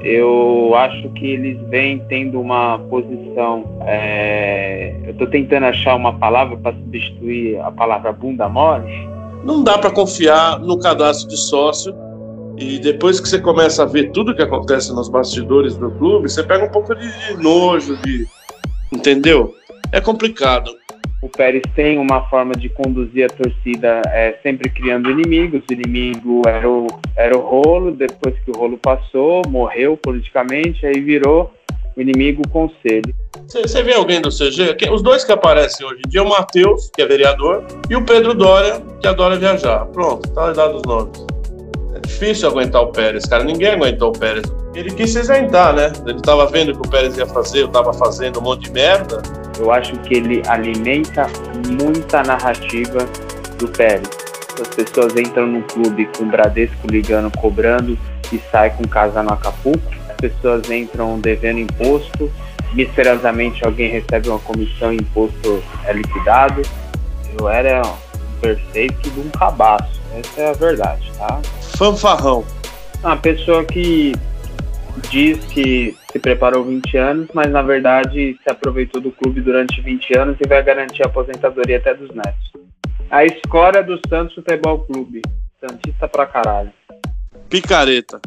eu acho que eles vêm tendo uma posição. É, eu estou tentando achar uma palavra para substituir a palavra bunda mole. Não dá para confiar no cadastro de sócio. E depois que você começa a ver tudo que acontece nos bastidores do clube, você pega um pouco de nojo, de. Entendeu? É complicado. O Pérez tem uma forma de conduzir a torcida é, sempre criando inimigos. O inimigo era o, era o rolo, depois que o rolo passou, morreu politicamente, aí virou o inimigo o conselho. Você vê alguém do CG? Os dois que aparecem hoje em dia, o Matheus, que é vereador, e o Pedro Dória, que adora viajar. Pronto, tá dado os nomes. É difícil aguentar o Pérez, cara. Ninguém aguentou o Pérez. Ele quis se isentar, né? Ele tava vendo o que o Pérez ia fazer, eu tava fazendo um monte de merda. Eu acho que ele alimenta muita narrativa do Pérez. As pessoas entram no clube com o Bradesco ligando, cobrando e sai com casa no Acapulco. As pessoas entram devendo imposto, misteriosamente alguém recebe uma comissão e imposto é liquidado. Eu era um perfeito de um cabaço, essa é a verdade, tá? Fanfarrão. Uma pessoa que diz que se preparou 20 anos, mas na verdade se aproveitou do clube durante 20 anos e vai garantir a aposentadoria até dos netos. A escória do Santos Futebol Clube. Santista pra caralho. Picareta.